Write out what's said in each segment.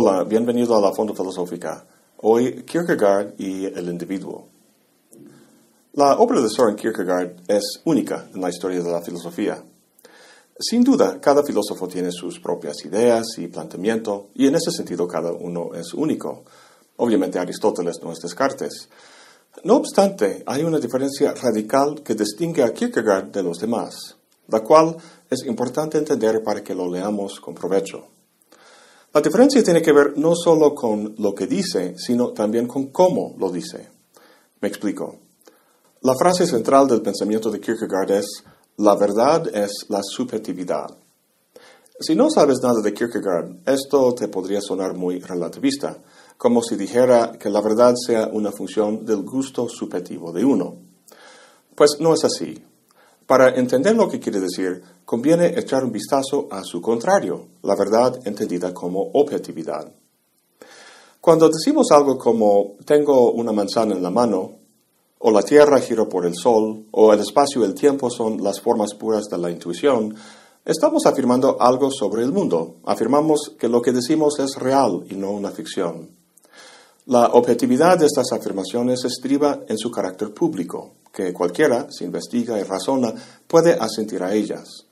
Hola, bienvenido a la Fondo Filosófica. Hoy Kierkegaard y el individuo. La obra de Soren Kierkegaard es única en la historia de la filosofía. Sin duda, cada filósofo tiene sus propias ideas y planteamiento, y en ese sentido cada uno es único. Obviamente Aristóteles no es Descartes. No obstante, hay una diferencia radical que distingue a Kierkegaard de los demás, la cual es importante entender para que lo leamos con provecho. La diferencia tiene que ver no solo con lo que dice, sino también con cómo lo dice. Me explico. La frase central del pensamiento de Kierkegaard es, la verdad es la subjetividad. Si no sabes nada de Kierkegaard, esto te podría sonar muy relativista, como si dijera que la verdad sea una función del gusto subjetivo de uno. Pues no es así. Para entender lo que quiere decir, conviene echar un vistazo a su contrario, la verdad entendida como objetividad. Cuando decimos algo como tengo una manzana en la mano, o la Tierra gira por el Sol, o el espacio y el tiempo son las formas puras de la intuición, estamos afirmando algo sobre el mundo. Afirmamos que lo que decimos es real y no una ficción. La objetividad de estas afirmaciones estriba en su carácter público, que cualquiera, si investiga y razona, puede asentir a ellas.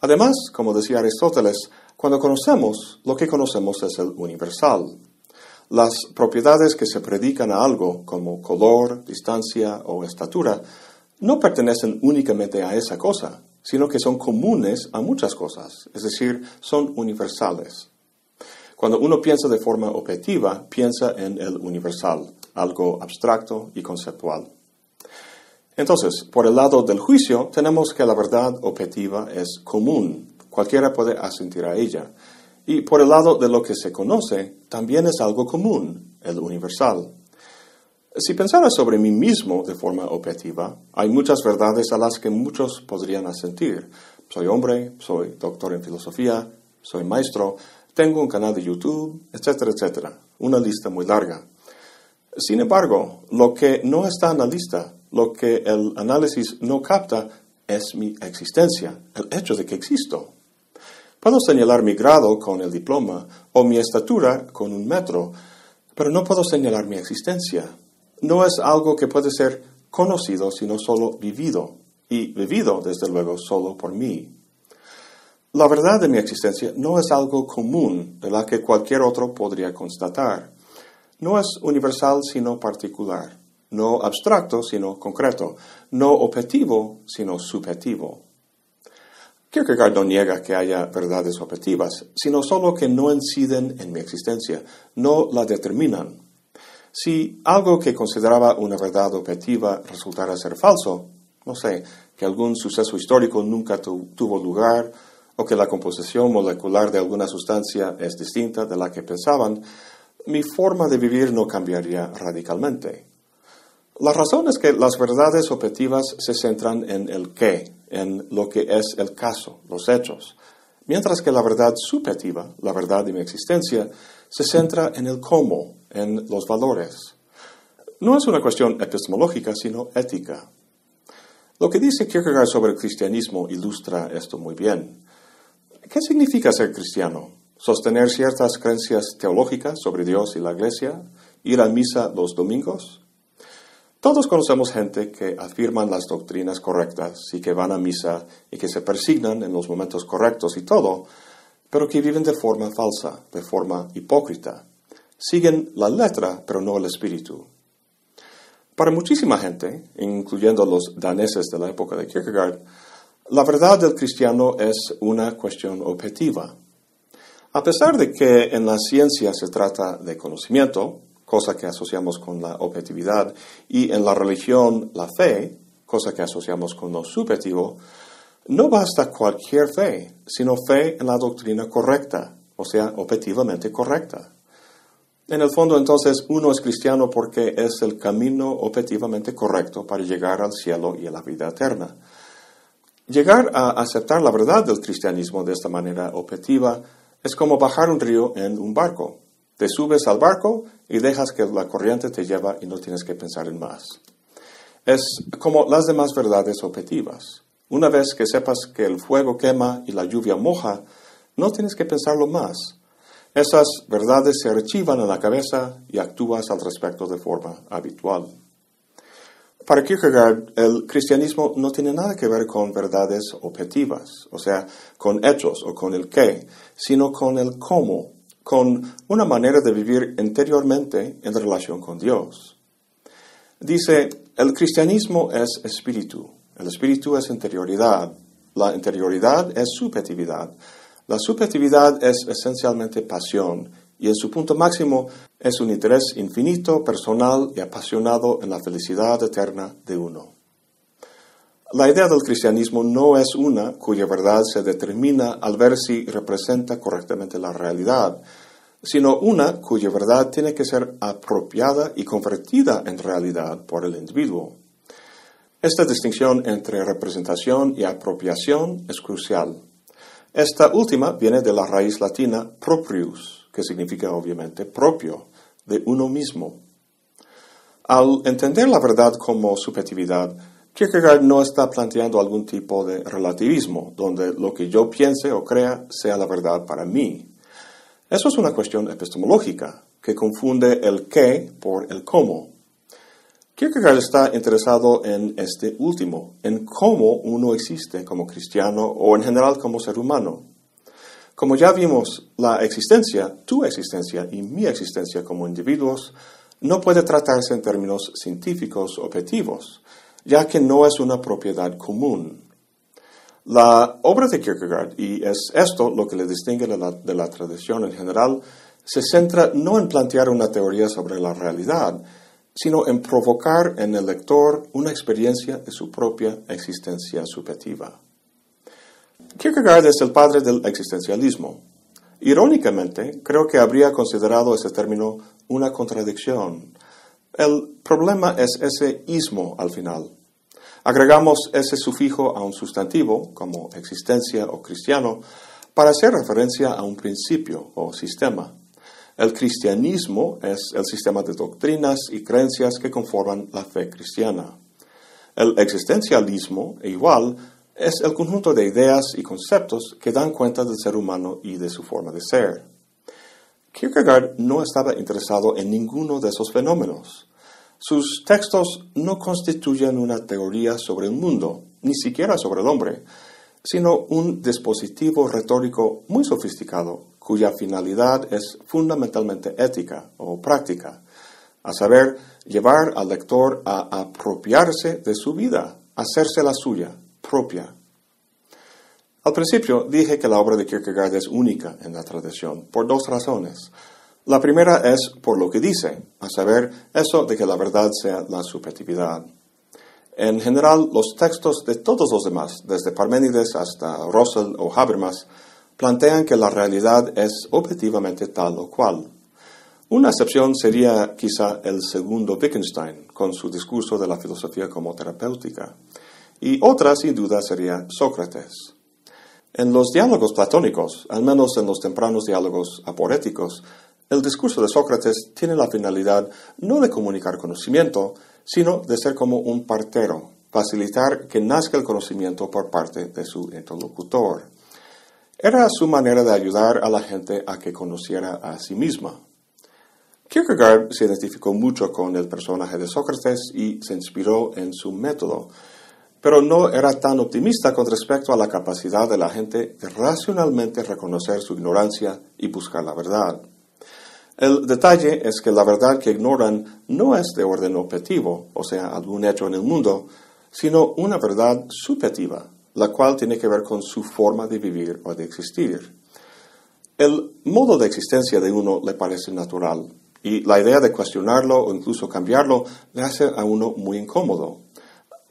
Además, como decía Aristóteles, cuando conocemos, lo que conocemos es el universal, las propiedades que se predican a algo, como color, distancia o estatura, no pertenecen únicamente a esa cosa, sino que son comunes a muchas cosas, es decir, son universales. Cuando uno piensa de forma objetiva, piensa en el universal, algo abstracto y conceptual. Entonces, por el lado del juicio, tenemos que la verdad objetiva es común, cualquiera puede asentir a ella, y por el lado de lo que se conoce, también es algo común, el universal. Si pensara sobre mí mismo de forma objetiva, hay muchas verdades a las que muchos podrían asentir. Soy hombre, soy doctor en filosofía, soy maestro, tengo un canal de YouTube, etcétera, etcétera. Una lista muy larga. Sin embargo, lo que no está en la lista, lo que el análisis no capta, es mi existencia, el hecho de que existo. Puedo señalar mi grado con el diploma o mi estatura con un metro, pero no puedo señalar mi existencia. No es algo que puede ser conocido, sino solo vivido, y vivido, desde luego, solo por mí. La verdad de mi existencia no es algo común de la que cualquier otro podría constatar. No es universal sino particular, no abstracto sino concreto, no objetivo sino subjetivo. Kierkegaard no niega que haya verdades objetivas, sino solo que no inciden en mi existencia, no la determinan. Si algo que consideraba una verdad objetiva resultara ser falso, no sé, que algún suceso histórico nunca tuvo lugar, o que la composición molecular de alguna sustancia es distinta de la que pensaban, mi forma de vivir no cambiaría radicalmente. La razón es que las verdades objetivas se centran en el qué, en lo que es el caso, los hechos, mientras que la verdad subjetiva, la verdad de mi existencia, se centra en el cómo, en los valores. No es una cuestión epistemológica, sino ética. Lo que dice Kierkegaard sobre el cristianismo ilustra esto muy bien. ¿Qué significa ser cristiano? ¿Sostener ciertas creencias teológicas sobre Dios y la Iglesia? ¿Ir a misa los domingos? Todos conocemos gente que afirman las doctrinas correctas y que van a misa y que se persignan en los momentos correctos y todo, pero que viven de forma falsa, de forma hipócrita. Siguen la letra, pero no el espíritu. Para muchísima gente, incluyendo los daneses de la época de Kierkegaard, la verdad del cristiano es una cuestión objetiva. A pesar de que en la ciencia se trata de conocimiento, cosa que asociamos con la objetividad, y en la religión la fe, cosa que asociamos con lo subjetivo, no basta cualquier fe, sino fe en la doctrina correcta, o sea, objetivamente correcta. En el fondo, entonces, uno es cristiano porque es el camino objetivamente correcto para llegar al cielo y a la vida eterna. Llegar a aceptar la verdad del cristianismo de esta manera objetiva es como bajar un río en un barco. Te subes al barco y dejas que la corriente te lleva y no tienes que pensar en más. Es como las demás verdades objetivas. Una vez que sepas que el fuego quema y la lluvia moja, no tienes que pensarlo más. Esas verdades se archivan en la cabeza y actúas al respecto de forma habitual. Para Kierkegaard, el cristianismo no tiene nada que ver con verdades objetivas, o sea, con hechos o con el qué, sino con el cómo, con una manera de vivir interiormente en relación con Dios. Dice, el cristianismo es espíritu, el espíritu es interioridad, la interioridad es subjetividad, la subjetividad es esencialmente pasión y en su punto máximo es un interés infinito, personal y apasionado en la felicidad eterna de uno. La idea del cristianismo no es una cuya verdad se determina al ver si representa correctamente la realidad, sino una cuya verdad tiene que ser apropiada y convertida en realidad por el individuo. Esta distinción entre representación y apropiación es crucial. Esta última viene de la raíz latina proprius, que significa obviamente propio, de uno mismo. Al entender la verdad como subjetividad, Kierkegaard no está planteando algún tipo de relativismo, donde lo que yo piense o crea sea la verdad para mí. Eso es una cuestión epistemológica, que confunde el qué por el cómo. Kierkegaard está interesado en este último, en cómo uno existe como cristiano o en general como ser humano. Como ya vimos, la existencia, tu existencia y mi existencia como individuos, no puede tratarse en términos científicos objetivos, ya que no es una propiedad común. La obra de Kierkegaard, y es esto lo que le distingue de la, de la tradición en general, se centra no en plantear una teoría sobre la realidad, sino en provocar en el lector una experiencia de su propia existencia subjetiva. Kierkegaard es el padre del existencialismo. Irónicamente, creo que habría considerado ese término una contradicción. El problema es ese ismo al final. Agregamos ese sufijo a un sustantivo, como existencia o cristiano, para hacer referencia a un principio o sistema. El cristianismo es el sistema de doctrinas y creencias que conforman la fe cristiana. El existencialismo, igual, es el conjunto de ideas y conceptos que dan cuenta del ser humano y de su forma de ser. Kierkegaard no estaba interesado en ninguno de esos fenómenos. Sus textos no constituyen una teoría sobre el mundo, ni siquiera sobre el hombre, sino un dispositivo retórico muy sofisticado cuya finalidad es fundamentalmente ética o práctica, a saber, llevar al lector a apropiarse de su vida, hacerse la suya, propia. Al principio dije que la obra de Kierkegaard es única en la tradición, por dos razones. La primera es por lo que dice, a saber, eso de que la verdad sea la subjetividad. En general, los textos de todos los demás, desde Parménides hasta Russell o Habermas, plantean que la realidad es objetivamente tal o cual. Una excepción sería quizá el segundo Wittgenstein, con su discurso de la filosofía como terapéutica y otra sin duda sería Sócrates. En los diálogos platónicos, al menos en los tempranos diálogos aporéticos, el discurso de Sócrates tiene la finalidad no de comunicar conocimiento, sino de ser como un partero, facilitar que nazca el conocimiento por parte de su interlocutor. Era su manera de ayudar a la gente a que conociera a sí misma. Kierkegaard se identificó mucho con el personaje de Sócrates y se inspiró en su método, pero no era tan optimista con respecto a la capacidad de la gente de racionalmente reconocer su ignorancia y buscar la verdad. El detalle es que la verdad que ignoran no es de orden objetivo, o sea, algún hecho en el mundo, sino una verdad subjetiva, la cual tiene que ver con su forma de vivir o de existir. El modo de existencia de uno le parece natural, y la idea de cuestionarlo o incluso cambiarlo le hace a uno muy incómodo.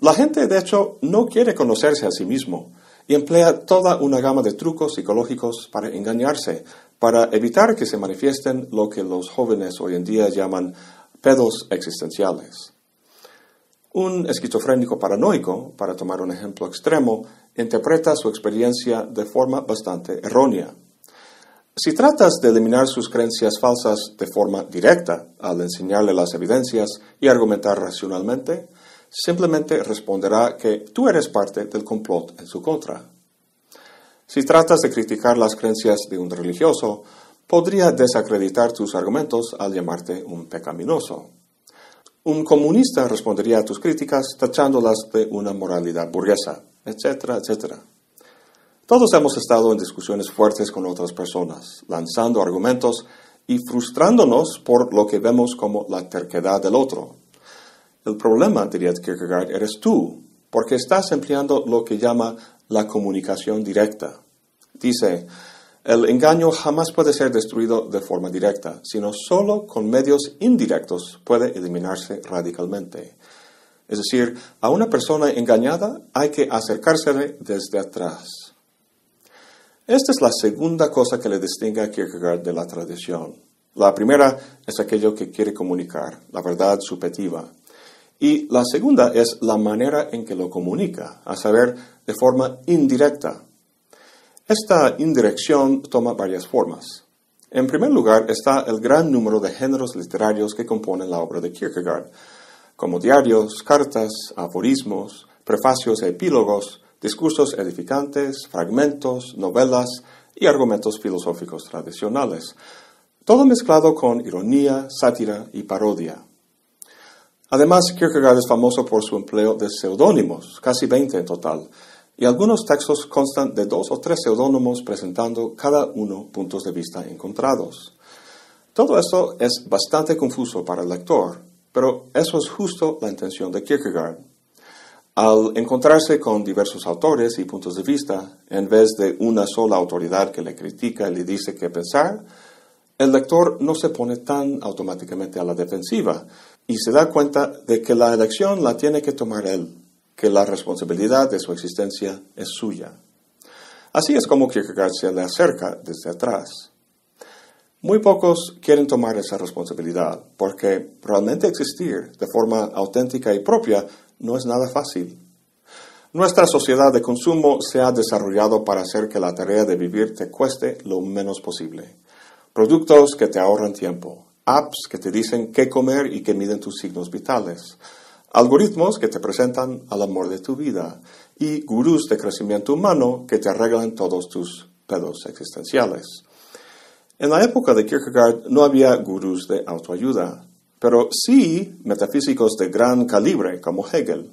La gente, de hecho, no quiere conocerse a sí mismo y emplea toda una gama de trucos psicológicos para engañarse, para evitar que se manifiesten lo que los jóvenes hoy en día llaman pedos existenciales. Un esquizofrénico paranoico, para tomar un ejemplo extremo, interpreta su experiencia de forma bastante errónea. Si tratas de eliminar sus creencias falsas de forma directa al enseñarle las evidencias y argumentar racionalmente, simplemente responderá que tú eres parte del complot en su contra. Si tratas de criticar las creencias de un religioso, podría desacreditar tus argumentos al llamarte un pecaminoso. Un comunista respondería a tus críticas tachándolas de una moralidad burguesa, etcétera, etcétera. Todos hemos estado en discusiones fuertes con otras personas, lanzando argumentos y frustrándonos por lo que vemos como la terquedad del otro. El problema, diría Kierkegaard, eres tú, porque estás empleando lo que llama la comunicación directa. Dice, el engaño jamás puede ser destruido de forma directa, sino solo con medios indirectos puede eliminarse radicalmente. Es decir, a una persona engañada hay que acercársele desde atrás. Esta es la segunda cosa que le distingue a Kierkegaard de la tradición. La primera es aquello que quiere comunicar, la verdad subjetiva. Y la segunda es la manera en que lo comunica, a saber, de forma indirecta. Esta indirección toma varias formas. En primer lugar está el gran número de géneros literarios que componen la obra de Kierkegaard, como diarios, cartas, aforismos, prefacios e epílogos, discursos edificantes, fragmentos, novelas y argumentos filosóficos tradicionales, todo mezclado con ironía, sátira y parodia. Además, Kierkegaard es famoso por su empleo de seudónimos, casi 20 en total, y algunos textos constan de dos o tres seudónimos presentando cada uno puntos de vista encontrados. Todo esto es bastante confuso para el lector, pero eso es justo la intención de Kierkegaard. Al encontrarse con diversos autores y puntos de vista, en vez de una sola autoridad que le critica y le dice qué pensar, el lector no se pone tan automáticamente a la defensiva y se da cuenta de que la elección la tiene que tomar él, que la responsabilidad de su existencia es suya. Así es como Kierkegaard se le acerca desde atrás. Muy pocos quieren tomar esa responsabilidad, porque realmente existir de forma auténtica y propia no es nada fácil. Nuestra sociedad de consumo se ha desarrollado para hacer que la tarea de vivir te cueste lo menos posible. Productos que te ahorran tiempo, apps que te dicen qué comer y que miden tus signos vitales, algoritmos que te presentan al amor de tu vida y gurús de crecimiento humano que te arreglan todos tus pedos existenciales. En la época de Kierkegaard no había gurús de autoayuda, pero sí metafísicos de gran calibre como Hegel.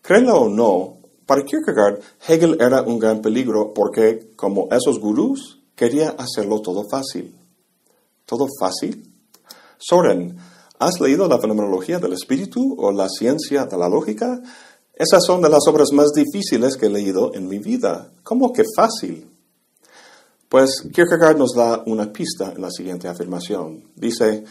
Créelo o no, para Kierkegaard Hegel era un gran peligro porque, como esos gurús, quería hacerlo todo fácil. ¿Todo fácil? Soren, ¿has leído la fenomenología del espíritu o la ciencia de la lógica? Esas son de las obras más difíciles que he leído en mi vida. ¿Cómo que fácil? Pues Kierkegaard nos da una pista en la siguiente afirmación. Dice,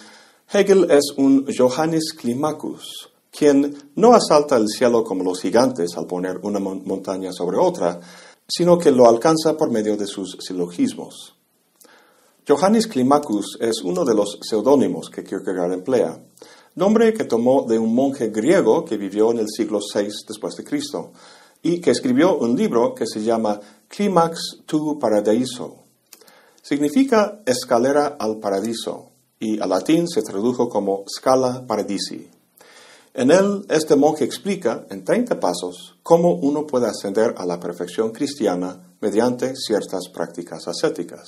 Hegel es un Johannes Climacus, quien no asalta el cielo como los gigantes al poner una montaña sobre otra, sino que lo alcanza por medio de sus silogismos. Johannes Climacus es uno de los seudónimos que Kierkegaard emplea, nombre que tomó de un monje griego que vivió en el siglo VI después de Cristo y que escribió un libro que se llama Climax tu Paradiso. Significa escalera al paradiso y al latín se tradujo como Scala Paradisi. En él, este monje explica, en 30 pasos, cómo uno puede ascender a la perfección cristiana mediante ciertas prácticas ascéticas.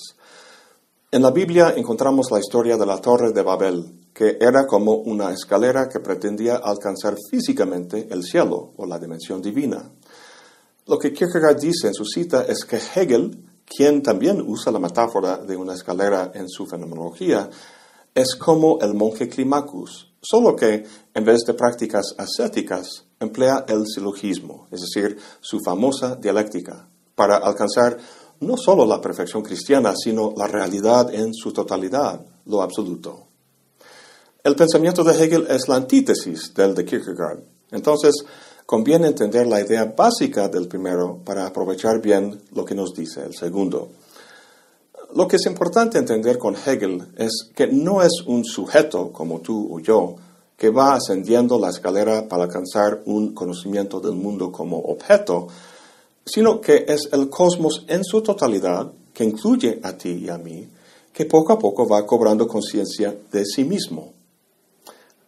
En la Biblia encontramos la historia de la Torre de Babel, que era como una escalera que pretendía alcanzar físicamente el cielo o la dimensión divina. Lo que Kierkegaard dice en su cita es que Hegel, quien también usa la metáfora de una escalera en su fenomenología, es como el monje Climacus, solo que en vez de prácticas ascéticas emplea el silogismo, es decir, su famosa dialéctica, para alcanzar no solo la perfección cristiana, sino la realidad en su totalidad, lo absoluto. El pensamiento de Hegel es la antítesis del de Kierkegaard. Entonces, conviene entender la idea básica del primero para aprovechar bien lo que nos dice el segundo. Lo que es importante entender con Hegel es que no es un sujeto como tú o yo que va ascendiendo la escalera para alcanzar un conocimiento del mundo como objeto, sino que es el cosmos en su totalidad, que incluye a ti y a mí, que poco a poco va cobrando conciencia de sí mismo.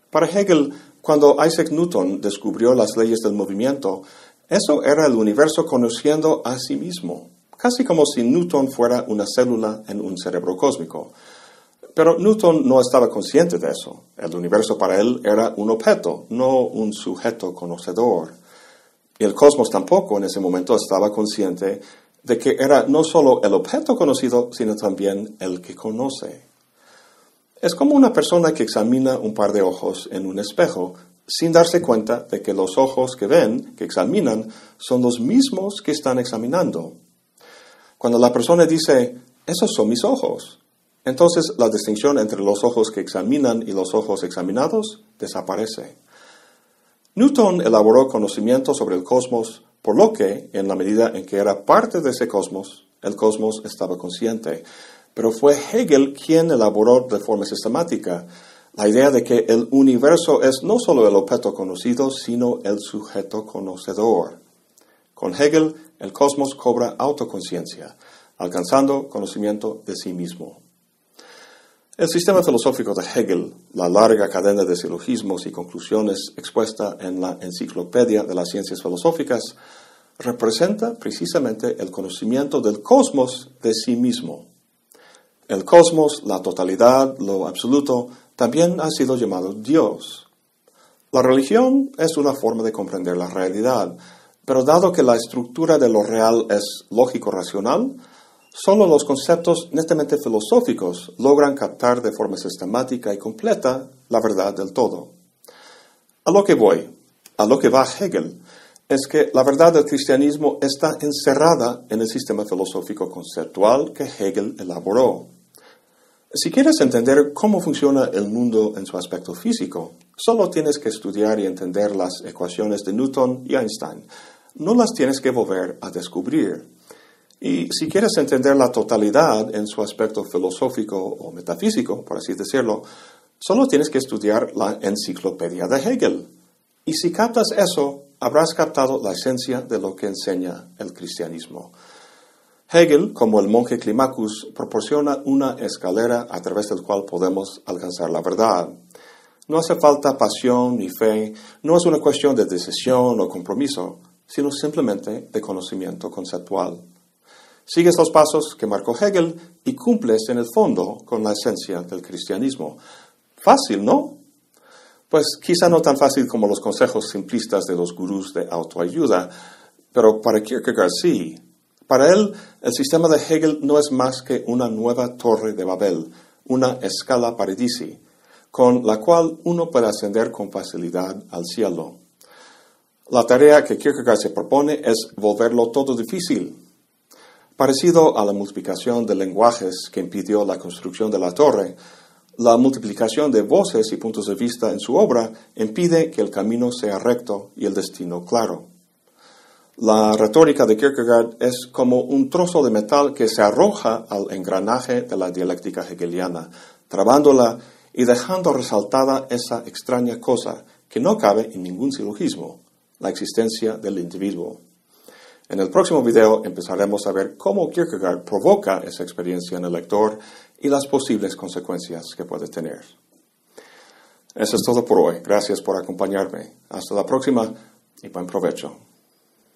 Para Hegel, cuando Isaac Newton descubrió las leyes del movimiento, eso era el universo conociendo a sí mismo casi como si Newton fuera una célula en un cerebro cósmico. Pero Newton no estaba consciente de eso. El universo para él era un objeto, no un sujeto conocedor. Y el cosmos tampoco en ese momento estaba consciente de que era no solo el objeto conocido, sino también el que conoce. Es como una persona que examina un par de ojos en un espejo sin darse cuenta de que los ojos que ven, que examinan, son los mismos que están examinando. Cuando la persona dice, esos son mis ojos, entonces la distinción entre los ojos que examinan y los ojos examinados desaparece. Newton elaboró conocimiento sobre el cosmos, por lo que, en la medida en que era parte de ese cosmos, el cosmos estaba consciente. Pero fue Hegel quien elaboró de forma sistemática la idea de que el universo es no solo el objeto conocido, sino el sujeto conocedor. Con Hegel, el cosmos cobra autoconciencia, alcanzando conocimiento de sí mismo. El sistema filosófico de Hegel, la larga cadena de silogismos y conclusiones expuesta en la Enciclopedia de las Ciencias Filosóficas, representa precisamente el conocimiento del cosmos de sí mismo. El cosmos, la totalidad, lo absoluto, también ha sido llamado Dios. La religión es una forma de comprender la realidad, pero dado que la estructura de lo real es lógico-racional, solo los conceptos netamente filosóficos logran captar de forma sistemática y completa la verdad del todo. A lo que voy, a lo que va Hegel, es que la verdad del cristianismo está encerrada en el sistema filosófico conceptual que Hegel elaboró. Si quieres entender cómo funciona el mundo en su aspecto físico, solo tienes que estudiar y entender las ecuaciones de Newton y Einstein. No las tienes que volver a descubrir. Y si quieres entender la totalidad en su aspecto filosófico o metafísico, por así decirlo, solo tienes que estudiar la enciclopedia de Hegel. Y si captas eso, habrás captado la esencia de lo que enseña el cristianismo. Hegel, como el monje Climacus, proporciona una escalera a través del cual podemos alcanzar la verdad. No hace falta pasión ni fe, no es una cuestión de decisión o compromiso, sino simplemente de conocimiento conceptual. Sigues los pasos que marcó Hegel y cumples en el fondo con la esencia del cristianismo. Fácil, ¿no? Pues quizá no tan fácil como los consejos simplistas de los gurús de autoayuda, pero para Kierkegaard sí, para él, el sistema de Hegel no es más que una nueva torre de Babel, una escala paradisi, con la cual uno puede ascender con facilidad al cielo. La tarea que Kierkegaard se propone es volverlo todo difícil. Parecido a la multiplicación de lenguajes que impidió la construcción de la torre, la multiplicación de voces y puntos de vista en su obra impide que el camino sea recto y el destino claro. La retórica de Kierkegaard es como un trozo de metal que se arroja al engranaje de la dialéctica hegeliana, trabándola y dejando resaltada esa extraña cosa que no cabe en ningún silogismo, la existencia del individuo. En el próximo video empezaremos a ver cómo Kierkegaard provoca esa experiencia en el lector y las posibles consecuencias que puede tener. Eso es todo por hoy. Gracias por acompañarme. Hasta la próxima y buen provecho.